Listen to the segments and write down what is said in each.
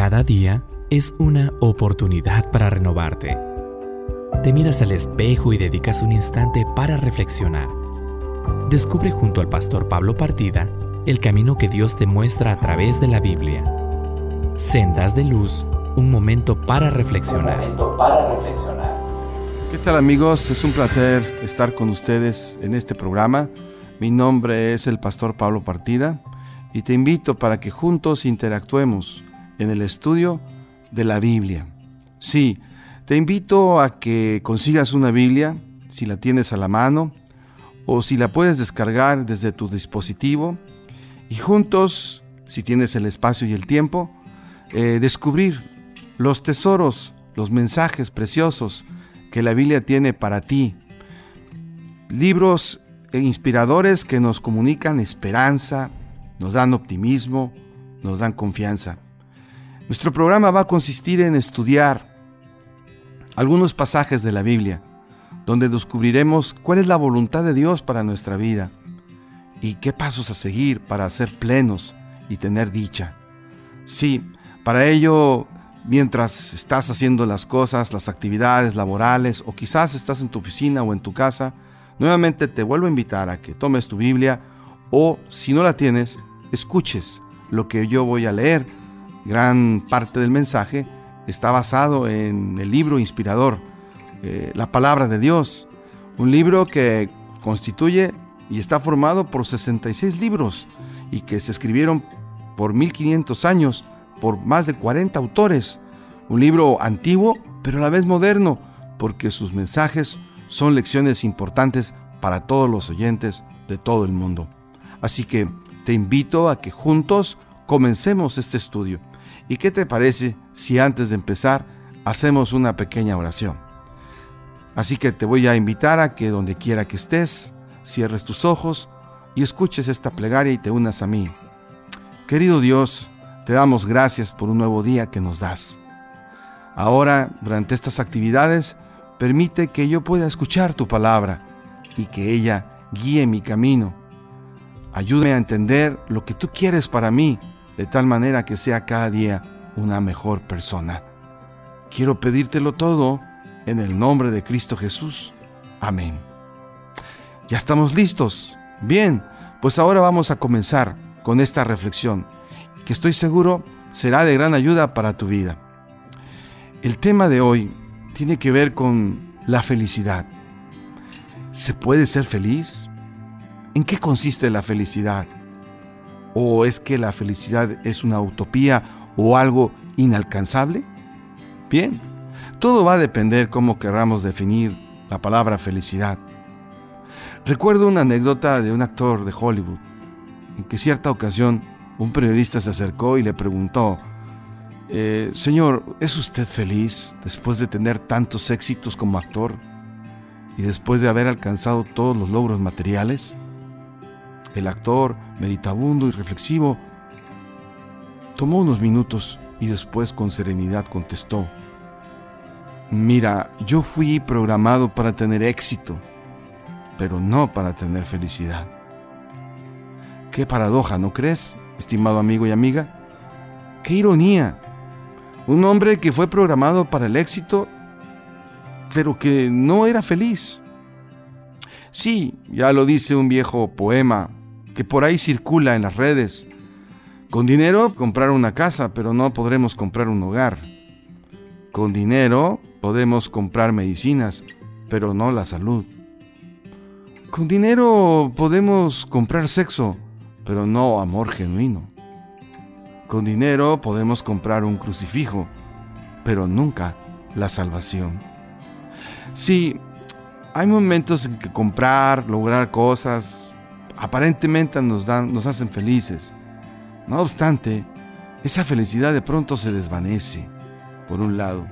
Cada día es una oportunidad para renovarte. Te miras al espejo y dedicas un instante para reflexionar. Descubre junto al pastor Pablo Partida el camino que Dios te muestra a través de la Biblia. Sendas de luz, un momento para reflexionar. ¿Qué tal amigos? Es un placer estar con ustedes en este programa. Mi nombre es el pastor Pablo Partida y te invito para que juntos interactuemos en el estudio de la Biblia. Sí, te invito a que consigas una Biblia, si la tienes a la mano, o si la puedes descargar desde tu dispositivo, y juntos, si tienes el espacio y el tiempo, eh, descubrir los tesoros, los mensajes preciosos que la Biblia tiene para ti. Libros inspiradores que nos comunican esperanza, nos dan optimismo, nos dan confianza. Nuestro programa va a consistir en estudiar algunos pasajes de la Biblia, donde descubriremos cuál es la voluntad de Dios para nuestra vida y qué pasos a seguir para ser plenos y tener dicha. Sí, para ello, mientras estás haciendo las cosas, las actividades laborales, o quizás estás en tu oficina o en tu casa, nuevamente te vuelvo a invitar a que tomes tu Biblia o, si no la tienes, escuches lo que yo voy a leer gran parte del mensaje está basado en el libro inspirador, eh, la palabra de Dios, un libro que constituye y está formado por 66 libros y que se escribieron por 1500 años por más de 40 autores. Un libro antiguo, pero a la vez moderno, porque sus mensajes son lecciones importantes para todos los oyentes de todo el mundo. Así que te invito a que juntos comencemos este estudio. ¿Y qué te parece si antes de empezar hacemos una pequeña oración? Así que te voy a invitar a que donde quiera que estés, cierres tus ojos y escuches esta plegaria y te unas a mí. Querido Dios, te damos gracias por un nuevo día que nos das. Ahora, durante estas actividades, permite que yo pueda escuchar tu palabra y que ella guíe mi camino. Ayúdame a entender lo que tú quieres para mí de tal manera que sea cada día una mejor persona. Quiero pedírtelo todo en el nombre de Cristo Jesús. Amén. Ya estamos listos. Bien, pues ahora vamos a comenzar con esta reflexión, que estoy seguro será de gran ayuda para tu vida. El tema de hoy tiene que ver con la felicidad. ¿Se puede ser feliz? ¿En qué consiste la felicidad? ¿O es que la felicidad es una utopía o algo inalcanzable? Bien, todo va a depender cómo querramos definir la palabra felicidad. Recuerdo una anécdota de un actor de Hollywood, en que cierta ocasión un periodista se acercó y le preguntó, eh, Señor, ¿es usted feliz después de tener tantos éxitos como actor y después de haber alcanzado todos los logros materiales? El actor, meditabundo y reflexivo, tomó unos minutos y después con serenidad contestó, Mira, yo fui programado para tener éxito, pero no para tener felicidad. Qué paradoja, ¿no crees, estimado amigo y amiga? Qué ironía. Un hombre que fue programado para el éxito, pero que no era feliz. Sí, ya lo dice un viejo poema que por ahí circula en las redes. Con dinero comprar una casa, pero no podremos comprar un hogar. Con dinero podemos comprar medicinas, pero no la salud. Con dinero podemos comprar sexo, pero no amor genuino. Con dinero podemos comprar un crucifijo, pero nunca la salvación. Sí, hay momentos en que comprar, lograr cosas, aparentemente nos, dan, nos hacen felices. No obstante, esa felicidad de pronto se desvanece, por un lado.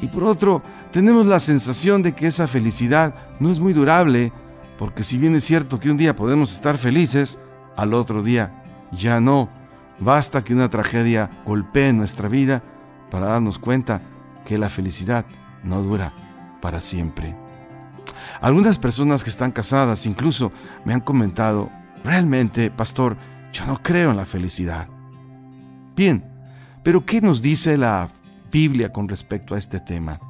Y por otro, tenemos la sensación de que esa felicidad no es muy durable, porque si bien es cierto que un día podemos estar felices, al otro día ya no. Basta que una tragedia golpee nuestra vida para darnos cuenta que la felicidad no dura para siempre. Algunas personas que están casadas incluso me han comentado, realmente, pastor, yo no creo en la felicidad. Bien, Pero ¿qué nos dice la Biblia con respecto a este tema?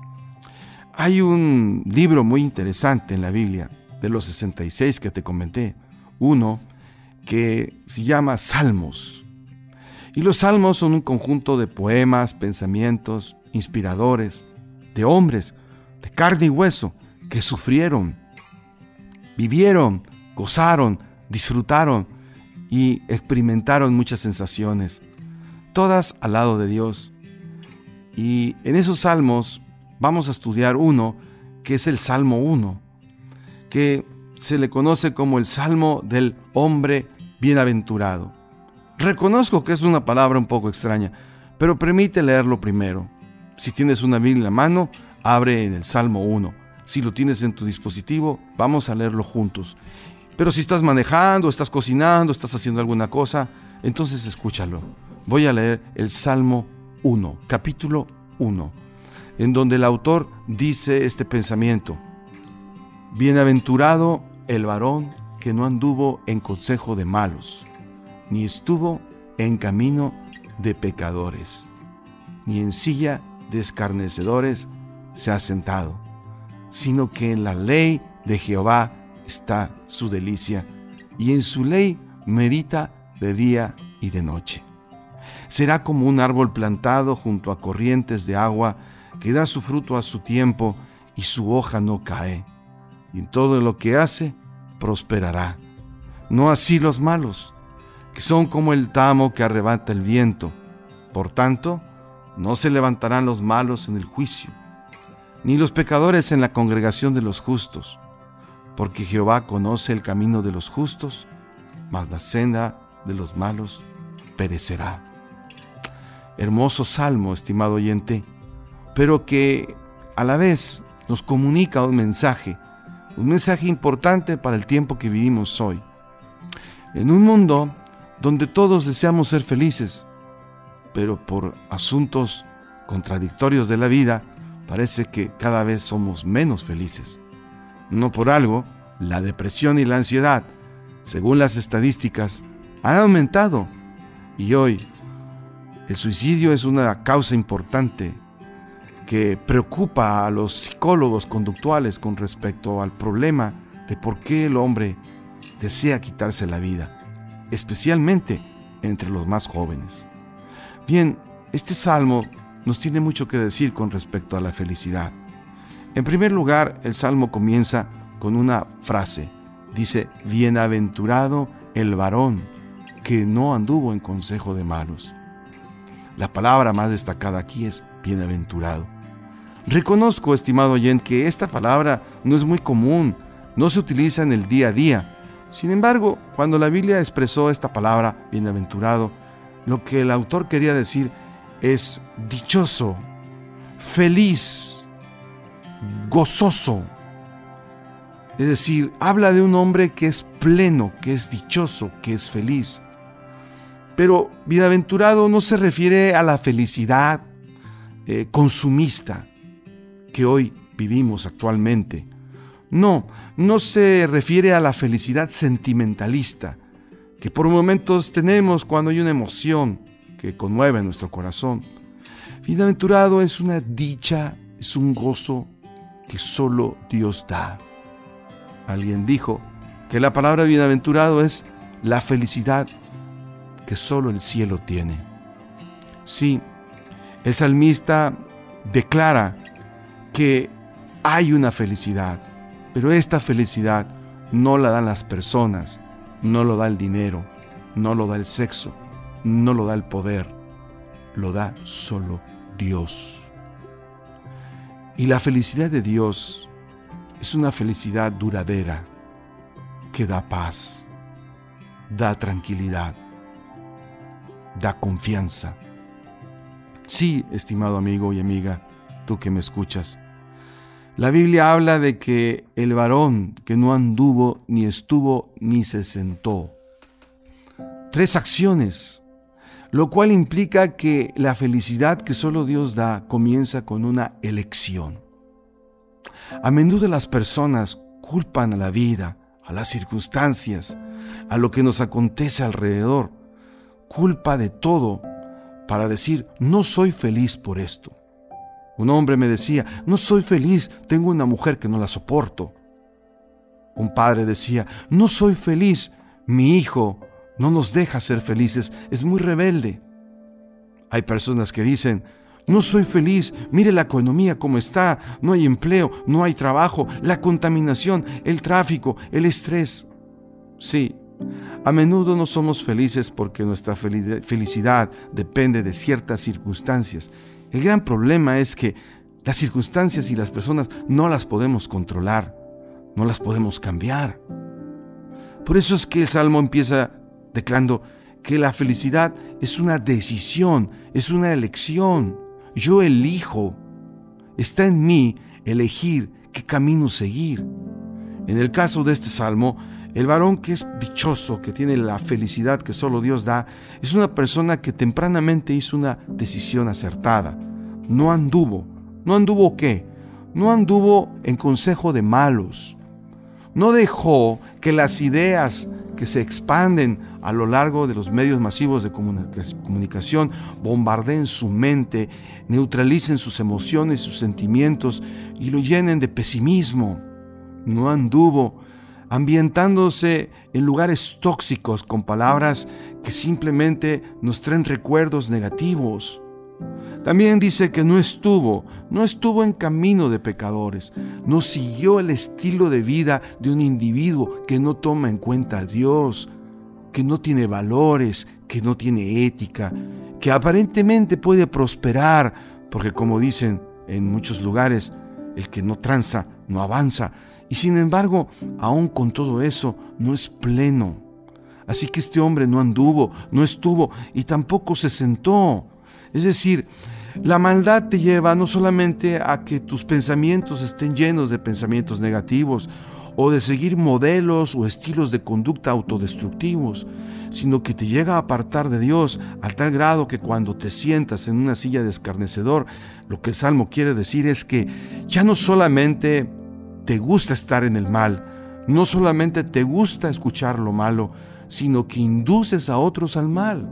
Hay un libro muy interesante en la Biblia, de los 66 que te comenté, uno que se llama Salmos. Y los salmos son un conjunto de poemas, pensamientos inspiradores, de hombres de carne y hueso que sufrieron, vivieron, gozaron, disfrutaron y experimentaron muchas sensaciones, todas al lado de Dios. Y en esos salmos vamos a estudiar uno que es el Salmo 1, que se le conoce como el Salmo del hombre bienaventurado. Reconozco que es una palabra un poco extraña, pero permite leerlo primero. Si tienes una Biblia en la mano, abre en el Salmo 1. Si lo tienes en tu dispositivo, vamos a leerlo juntos. Pero si estás manejando, estás cocinando, estás haciendo alguna cosa, entonces escúchalo. Voy a leer el Salmo 1, capítulo 1, en donde el autor dice este pensamiento. Bienaventurado el varón que no anduvo en consejo de malos, ni estuvo en camino de pecadores, ni en silla de escarnecedores se ha sentado, sino que en la ley de Jehová está su delicia, y en su ley medita de día y de noche. Será como un árbol plantado junto a corrientes de agua, que da su fruto a su tiempo, y su hoja no cae, y en todo lo que hace prosperará. No así los malos, que son como el tamo que arrebata el viento. Por tanto, no se levantarán los malos en el juicio, ni los pecadores en la congregación de los justos, porque Jehová conoce el camino de los justos, mas la senda de los malos perecerá. Hermoso salmo, estimado oyente, pero que a la vez nos comunica un mensaje un mensaje importante para el tiempo que vivimos hoy. En un mundo donde todos deseamos ser felices, pero por asuntos contradictorios de la vida, parece que cada vez somos menos felices. No por algo, la depresión y la ansiedad, según las estadísticas, han aumentado y hoy el suicidio es una causa importante que preocupa a los psicólogos conductuales con respecto al problema de por qué el hombre desea quitarse la vida, especialmente entre los más jóvenes. Bien, este salmo nos tiene mucho que decir con respecto a la felicidad. En primer lugar, el salmo comienza con una frase. Dice, bienaventurado el varón que no anduvo en consejo de malos. La palabra más destacada aquí es bienaventurado. Reconozco, estimado oyente, que esta palabra no es muy común, no se utiliza en el día a día. Sin embargo, cuando la Biblia expresó esta palabra, bienaventurado, lo que el autor quería decir es dichoso, feliz, gozoso. Es decir, habla de un hombre que es pleno, que es dichoso, que es feliz. Pero bienaventurado no se refiere a la felicidad eh, consumista, que hoy vivimos actualmente. No, no se refiere a la felicidad sentimentalista que por momentos tenemos cuando hay una emoción que conmueve nuestro corazón. Bienaventurado es una dicha, es un gozo que solo Dios da. Alguien dijo que la palabra bienaventurado es la felicidad que solo el cielo tiene. Sí, el salmista declara que hay una felicidad, pero esta felicidad no la dan las personas, no lo da el dinero, no lo da el sexo, no lo da el poder, lo da solo Dios. Y la felicidad de Dios es una felicidad duradera que da paz, da tranquilidad, da confianza. Sí, estimado amigo y amiga, tú que me escuchas, la Biblia habla de que el varón que no anduvo, ni estuvo, ni se sentó. Tres acciones, lo cual implica que la felicidad que solo Dios da comienza con una elección. A menudo las personas culpan a la vida, a las circunstancias, a lo que nos acontece alrededor, culpa de todo, para decir, no soy feliz por esto. Un hombre me decía, no soy feliz, tengo una mujer que no la soporto. Un padre decía, no soy feliz, mi hijo no nos deja ser felices, es muy rebelde. Hay personas que dicen, no soy feliz, mire la economía como está, no hay empleo, no hay trabajo, la contaminación, el tráfico, el estrés. Sí, a menudo no somos felices porque nuestra felicidad depende de ciertas circunstancias. El gran problema es que las circunstancias y las personas no las podemos controlar, no las podemos cambiar. Por eso es que el Salmo empieza declarando que la felicidad es una decisión, es una elección. Yo elijo. Está en mí elegir qué camino seguir. En el caso de este salmo, el varón que es dichoso, que tiene la felicidad que solo Dios da, es una persona que tempranamente hizo una decisión acertada. No anduvo. ¿No anduvo qué? No anduvo en consejo de malos. No dejó que las ideas que se expanden a lo largo de los medios masivos de comunicación bombardeen su mente, neutralicen sus emociones, sus sentimientos y lo llenen de pesimismo. No anduvo ambientándose en lugares tóxicos con palabras que simplemente nos traen recuerdos negativos. También dice que no estuvo, no estuvo en camino de pecadores, no siguió el estilo de vida de un individuo que no toma en cuenta a Dios, que no tiene valores, que no tiene ética, que aparentemente puede prosperar, porque como dicen en muchos lugares, el que no tranza no avanza, y sin embargo, aún con todo eso, no es pleno. Así que este hombre no anduvo, no estuvo y tampoco se sentó. Es decir, la maldad te lleva no solamente a que tus pensamientos estén llenos de pensamientos negativos o de seguir modelos o estilos de conducta autodestructivos, sino que te llega a apartar de Dios a tal grado que cuando te sientas en una silla de escarnecedor, lo que el Salmo quiere decir es que ya no solamente te gusta estar en el mal, no solamente te gusta escuchar lo malo, sino que induces a otros al mal.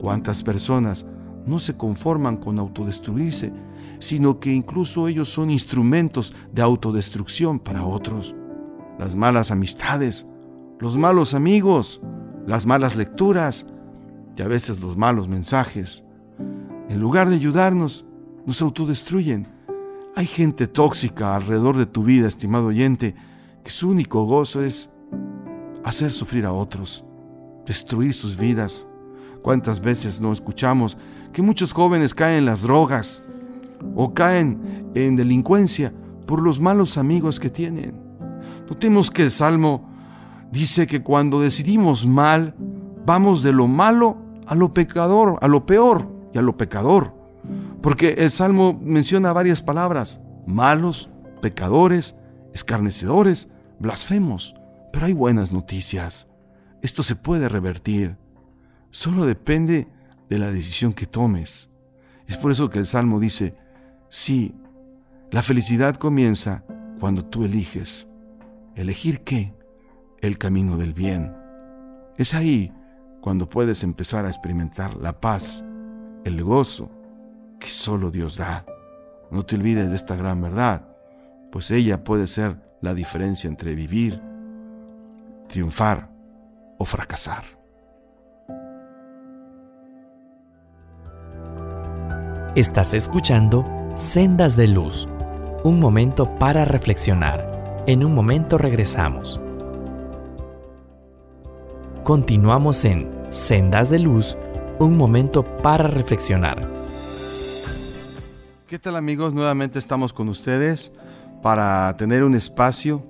¿Cuántas personas no se conforman con autodestruirse, sino que incluso ellos son instrumentos de autodestrucción para otros. Las malas amistades, los malos amigos, las malas lecturas y a veces los malos mensajes, en lugar de ayudarnos, nos autodestruyen. Hay gente tóxica alrededor de tu vida, estimado oyente, que su único gozo es hacer sufrir a otros, destruir sus vidas. ¿Cuántas veces no escuchamos que muchos jóvenes caen en las drogas o caen en delincuencia por los malos amigos que tienen. Notemos que el Salmo dice que cuando decidimos mal, vamos de lo malo a lo pecador, a lo peor y a lo pecador. Porque el Salmo menciona varias palabras, malos, pecadores, escarnecedores, blasfemos. Pero hay buenas noticias. Esto se puede revertir. Solo depende de la decisión que tomes. Es por eso que el Salmo dice, sí, la felicidad comienza cuando tú eliges. ¿Elegir qué? El camino del bien. Es ahí cuando puedes empezar a experimentar la paz, el gozo que solo Dios da. No te olvides de esta gran verdad, pues ella puede ser la diferencia entre vivir, triunfar o fracasar. Estás escuchando Sendas de Luz, un momento para reflexionar. En un momento regresamos. Continuamos en Sendas de Luz, un momento para reflexionar. ¿Qué tal amigos? Nuevamente estamos con ustedes para tener un espacio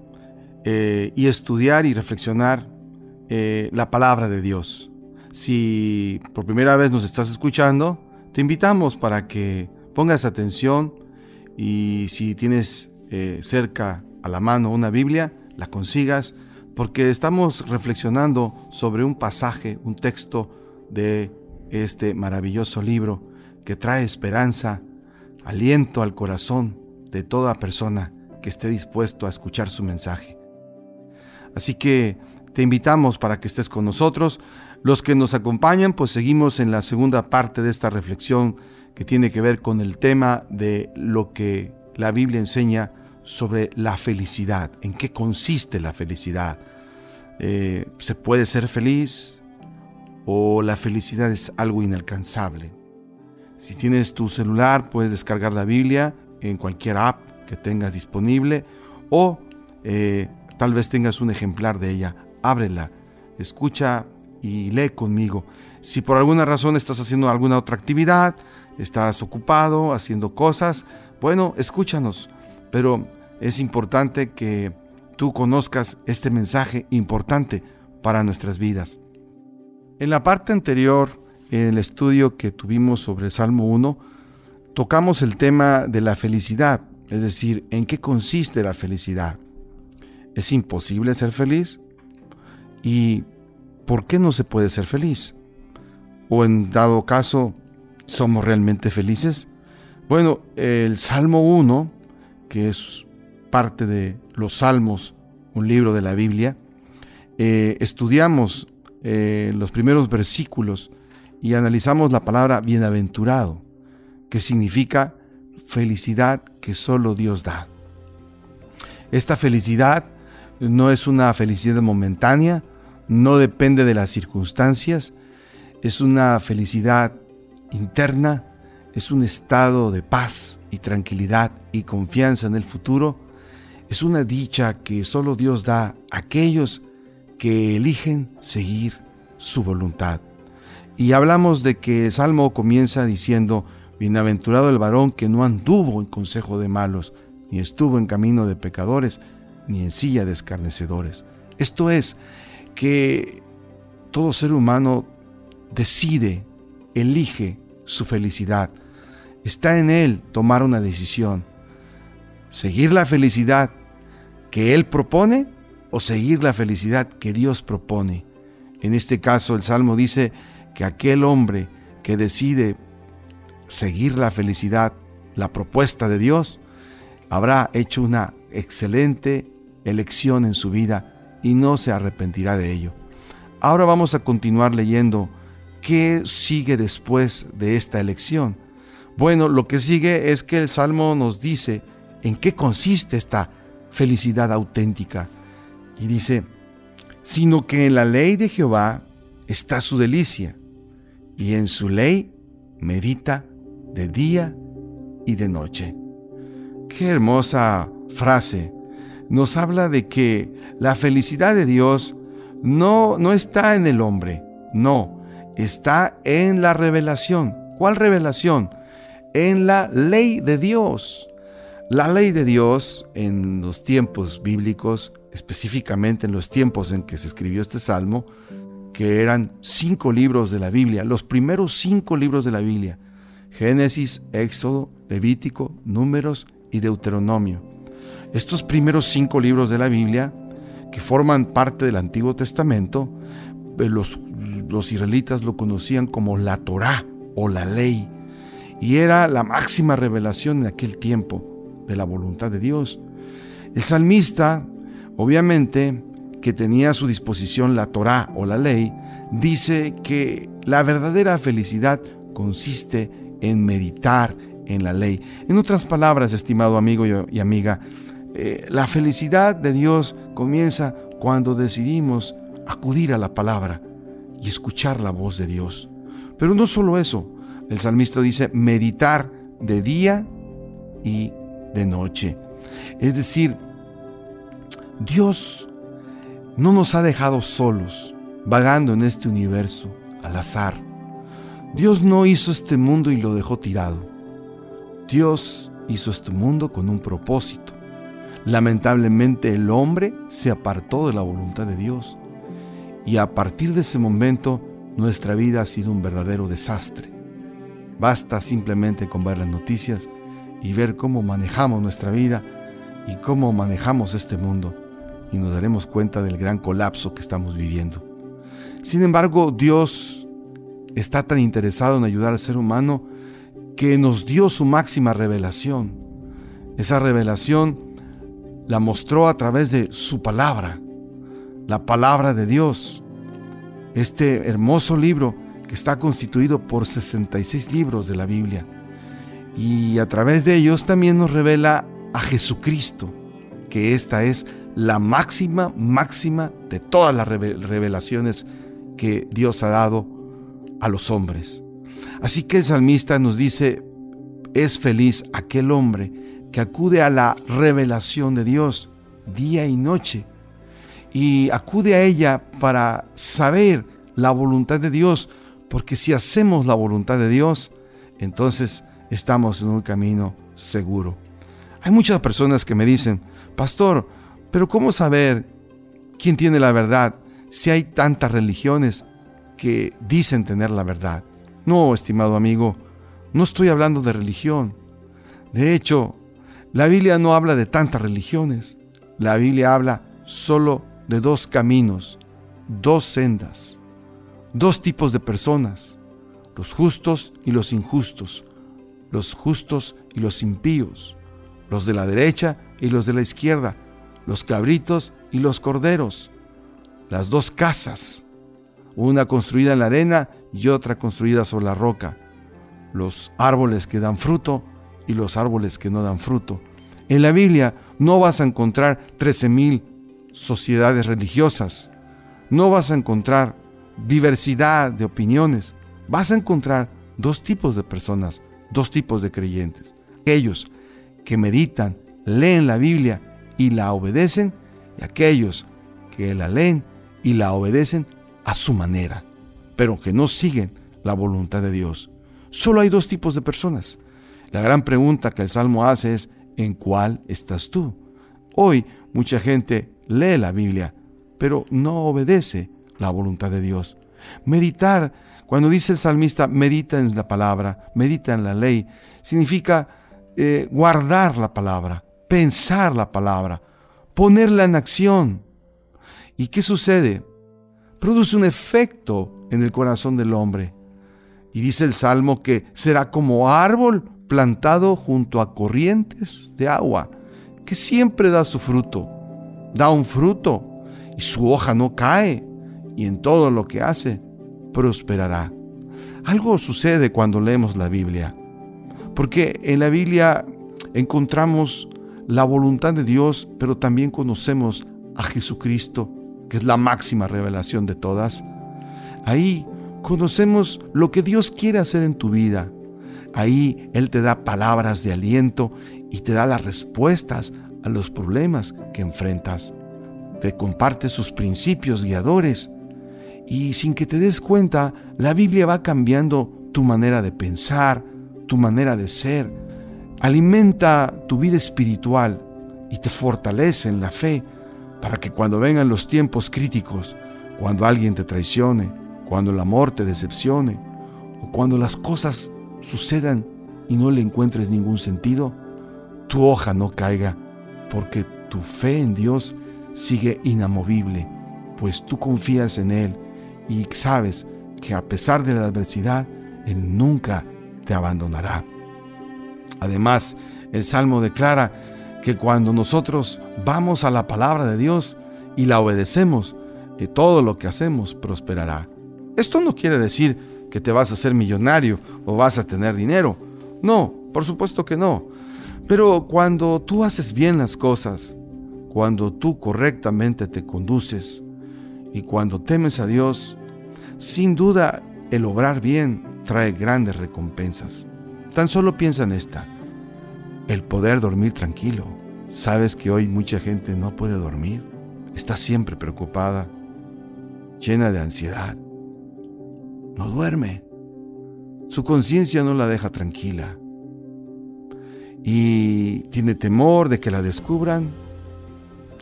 eh, y estudiar y reflexionar eh, la palabra de Dios. Si por primera vez nos estás escuchando, te invitamos para que pongas atención y si tienes eh, cerca a la mano una Biblia, la consigas, porque estamos reflexionando sobre un pasaje, un texto de este maravilloso libro que trae esperanza, aliento al corazón de toda persona que esté dispuesto a escuchar su mensaje. Así que te invitamos para que estés con nosotros. Los que nos acompañan, pues seguimos en la segunda parte de esta reflexión que tiene que ver con el tema de lo que la Biblia enseña sobre la felicidad, en qué consiste la felicidad. Eh, ¿Se puede ser feliz o la felicidad es algo inalcanzable? Si tienes tu celular, puedes descargar la Biblia en cualquier app que tengas disponible o eh, tal vez tengas un ejemplar de ella. Ábrela, escucha y lee conmigo. Si por alguna razón estás haciendo alguna otra actividad, estás ocupado haciendo cosas, bueno, escúchanos, pero es importante que tú conozcas este mensaje importante para nuestras vidas. En la parte anterior, en el estudio que tuvimos sobre el Salmo 1, tocamos el tema de la felicidad, es decir, en qué consiste la felicidad. ¿Es imposible ser feliz? ¿Y por qué no se puede ser feliz? ¿O en dado caso, somos realmente felices? Bueno, el Salmo 1, que es parte de los Salmos, un libro de la Biblia, eh, estudiamos eh, los primeros versículos y analizamos la palabra bienaventurado, que significa felicidad que solo Dios da. Esta felicidad no es una felicidad momentánea, no depende de las circunstancias, es una felicidad interna, es un estado de paz y tranquilidad y confianza en el futuro, es una dicha que solo Dios da a aquellos que eligen seguir su voluntad. Y hablamos de que el Salmo comienza diciendo, Bienaventurado el varón que no anduvo en consejo de malos, ni estuvo en camino de pecadores, ni en silla de escarnecedores. Esto es, que todo ser humano decide, elige su felicidad. Está en él tomar una decisión. Seguir la felicidad que él propone o seguir la felicidad que Dios propone. En este caso el Salmo dice que aquel hombre que decide seguir la felicidad, la propuesta de Dios, habrá hecho una excelente elección en su vida y no se arrepentirá de ello. Ahora vamos a continuar leyendo qué sigue después de esta elección. Bueno, lo que sigue es que el Salmo nos dice en qué consiste esta felicidad auténtica. Y dice, sino que en la ley de Jehová está su delicia, y en su ley medita de día y de noche. Qué hermosa frase. Nos habla de que la felicidad de Dios no, no está en el hombre, no, está en la revelación. ¿Cuál revelación? En la ley de Dios. La ley de Dios en los tiempos bíblicos, específicamente en los tiempos en que se escribió este salmo, que eran cinco libros de la Biblia, los primeros cinco libros de la Biblia, Génesis, Éxodo, Levítico, Números y Deuteronomio. Estos primeros cinco libros de la Biblia, que forman parte del Antiguo Testamento, eh, los, los israelitas lo conocían como la Torá o la ley, y era la máxima revelación en aquel tiempo de la voluntad de Dios. El salmista, obviamente, que tenía a su disposición la Torá o la ley, dice que la verdadera felicidad consiste en meditar en la ley. En otras palabras, estimado amigo y amiga, eh, la felicidad de Dios comienza cuando decidimos acudir a la palabra y escuchar la voz de Dios. Pero no solo eso, el salmista dice meditar de día y de noche. Es decir, Dios no nos ha dejado solos, vagando en este universo al azar. Dios no hizo este mundo y lo dejó tirado. Dios hizo este mundo con un propósito. Lamentablemente el hombre se apartó de la voluntad de Dios y a partir de ese momento nuestra vida ha sido un verdadero desastre. Basta simplemente con ver las noticias y ver cómo manejamos nuestra vida y cómo manejamos este mundo y nos daremos cuenta del gran colapso que estamos viviendo. Sin embargo, Dios está tan interesado en ayudar al ser humano que nos dio su máxima revelación. Esa revelación la mostró a través de su palabra, la palabra de Dios, este hermoso libro que está constituido por 66 libros de la Biblia. Y a través de ellos también nos revela a Jesucristo, que esta es la máxima, máxima de todas las revelaciones que Dios ha dado a los hombres. Así que el salmista nos dice, es feliz aquel hombre que acude a la revelación de Dios día y noche y acude a ella para saber la voluntad de Dios, porque si hacemos la voluntad de Dios, entonces estamos en un camino seguro. Hay muchas personas que me dicen, pastor, pero ¿cómo saber quién tiene la verdad si hay tantas religiones que dicen tener la verdad? No, estimado amigo, no estoy hablando de religión. De hecho, la Biblia no habla de tantas religiones. La Biblia habla solo de dos caminos, dos sendas, dos tipos de personas, los justos y los injustos, los justos y los impíos, los de la derecha y los de la izquierda, los cabritos y los corderos, las dos casas, una construida en la arena y otra construida sobre la roca, los árboles que dan fruto y los árboles que no dan fruto. En la Biblia no vas a encontrar 13.000 sociedades religiosas, no vas a encontrar diversidad de opiniones, vas a encontrar dos tipos de personas, dos tipos de creyentes. Aquellos que meditan, leen la Biblia y la obedecen, y aquellos que la leen y la obedecen a su manera, pero que no siguen la voluntad de Dios. Solo hay dos tipos de personas. La gran pregunta que el Salmo hace es, ¿en cuál estás tú? Hoy mucha gente lee la Biblia, pero no obedece la voluntad de Dios. Meditar, cuando dice el salmista, medita en la palabra, medita en la ley, significa eh, guardar la palabra, pensar la palabra, ponerla en acción. ¿Y qué sucede? Produce un efecto en el corazón del hombre. Y dice el Salmo que será como árbol plantado junto a corrientes de agua, que siempre da su fruto. Da un fruto y su hoja no cae, y en todo lo que hace prosperará. Algo sucede cuando leemos la Biblia, porque en la Biblia encontramos la voluntad de Dios, pero también conocemos a Jesucristo, que es la máxima revelación de todas. Ahí conocemos lo que Dios quiere hacer en tu vida. Ahí Él te da palabras de aliento y te da las respuestas a los problemas que enfrentas. Te comparte sus principios guiadores y sin que te des cuenta, la Biblia va cambiando tu manera de pensar, tu manera de ser. Alimenta tu vida espiritual y te fortalece en la fe para que cuando vengan los tiempos críticos, cuando alguien te traicione, cuando el amor te decepcione o cuando las cosas sucedan y no le encuentres ningún sentido, tu hoja no caiga porque tu fe en Dios sigue inamovible, pues tú confías en Él y sabes que a pesar de la adversidad, Él nunca te abandonará. Además, el Salmo declara que cuando nosotros vamos a la palabra de Dios y la obedecemos, que todo lo que hacemos prosperará. Esto no quiere decir que te vas a ser millonario o vas a tener dinero. No, por supuesto que no. Pero cuando tú haces bien las cosas, cuando tú correctamente te conduces y cuando temes a Dios, sin duda el obrar bien trae grandes recompensas. Tan solo piensa en esta, el poder dormir tranquilo. Sabes que hoy mucha gente no puede dormir, está siempre preocupada, llena de ansiedad, no duerme, su conciencia no la deja tranquila y tiene temor de que la descubran,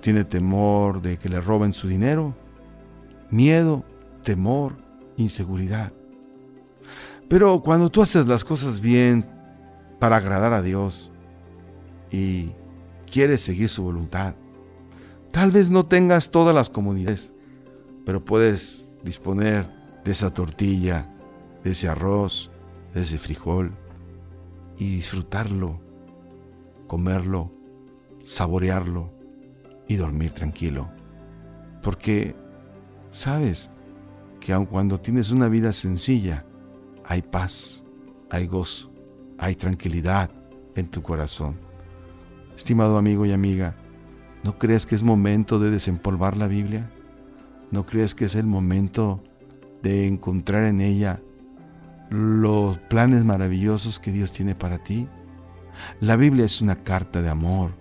tiene temor de que le roben su dinero, miedo, temor, inseguridad. Pero cuando tú haces las cosas bien para agradar a Dios y quieres seguir su voluntad, tal vez no tengas todas las comunidades, pero puedes disponer de esa tortilla, de ese arroz, de ese frijol y disfrutarlo comerlo, saborearlo y dormir tranquilo. Porque sabes que aun cuando tienes una vida sencilla, hay paz, hay gozo, hay tranquilidad en tu corazón. Estimado amigo y amiga, ¿no crees que es momento de desempolvar la Biblia? ¿No crees que es el momento de encontrar en ella los planes maravillosos que Dios tiene para ti? La Biblia es una carta de amor,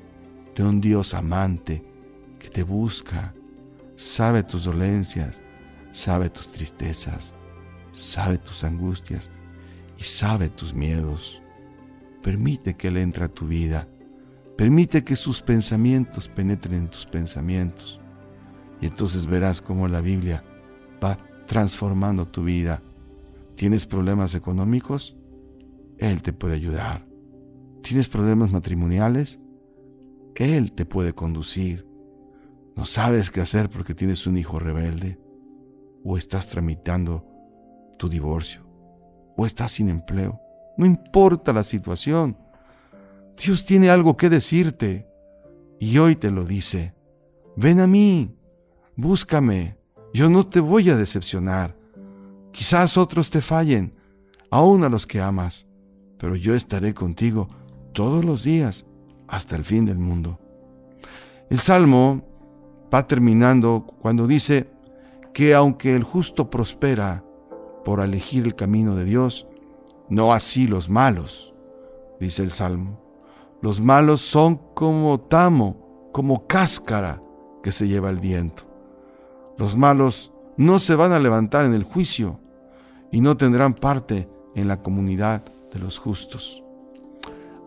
de un Dios amante que te busca, sabe tus dolencias, sabe tus tristezas, sabe tus angustias y sabe tus miedos. Permite que Él entre a tu vida. Permite que sus pensamientos penetren en tus pensamientos. Y entonces verás cómo la Biblia va transformando tu vida. ¿Tienes problemas económicos? Él te puede ayudar. ¿Tienes problemas matrimoniales? Él te puede conducir. ¿No sabes qué hacer porque tienes un hijo rebelde? ¿O estás tramitando tu divorcio? ¿O estás sin empleo? No importa la situación. Dios tiene algo que decirte y hoy te lo dice. Ven a mí, búscame, yo no te voy a decepcionar. Quizás otros te fallen, aun a los que amas, pero yo estaré contigo todos los días hasta el fin del mundo. El Salmo va terminando cuando dice que aunque el justo prospera por elegir el camino de Dios, no así los malos, dice el Salmo. Los malos son como tamo, como cáscara que se lleva el viento. Los malos no se van a levantar en el juicio y no tendrán parte en la comunidad de los justos.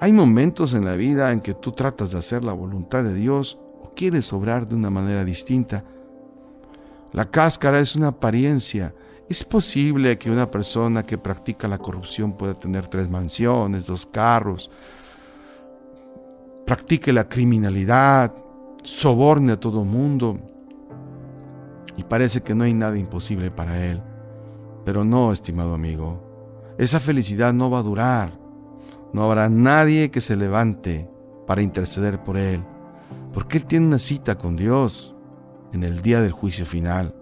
Hay momentos en la vida en que tú tratas de hacer la voluntad de Dios o quieres obrar de una manera distinta. La cáscara es una apariencia. Es posible que una persona que practica la corrupción pueda tener tres mansiones, dos carros, practique la criminalidad, soborne a todo mundo parece que no hay nada imposible para él. Pero no, estimado amigo, esa felicidad no va a durar. No habrá nadie que se levante para interceder por él, porque él tiene una cita con Dios en el día del juicio final,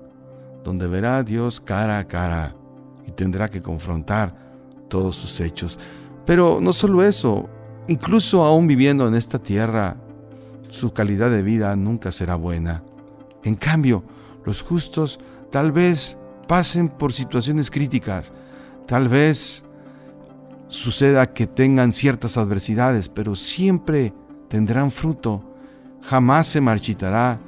donde verá a Dios cara a cara y tendrá que confrontar todos sus hechos. Pero no solo eso, incluso aún viviendo en esta tierra, su calidad de vida nunca será buena. En cambio, los justos tal vez pasen por situaciones críticas, tal vez suceda que tengan ciertas adversidades, pero siempre tendrán fruto, jamás se marchitará,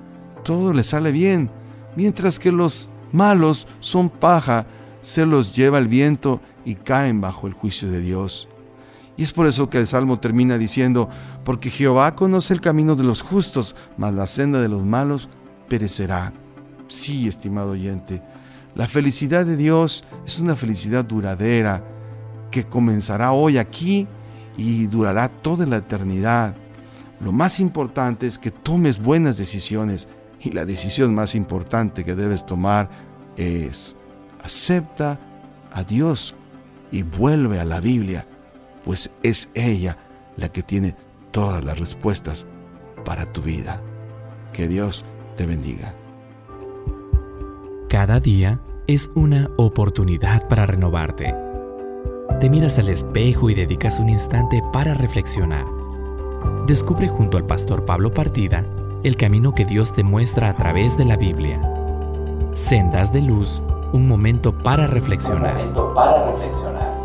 todo le sale bien, mientras que los malos son paja, se los lleva el viento y caen bajo el juicio de Dios. Y es por eso que el Salmo termina diciendo, porque Jehová conoce el camino de los justos, mas la senda de los malos perecerá. Sí, estimado oyente, la felicidad de Dios es una felicidad duradera, que comenzará hoy aquí y durará toda la eternidad. Lo más importante es que tomes buenas decisiones y la decisión más importante que debes tomar es acepta a Dios y vuelve a la Biblia, pues es ella la que tiene todas las respuestas para tu vida. Que Dios te bendiga. Cada día es una oportunidad para renovarte te miras al espejo y dedicas un instante para reflexionar. Descubre junto al pastor Pablo Partida el camino que Dios te muestra a través de la Biblia. Sendas de luz, un momento para reflexionar. Un momento para reflexionar.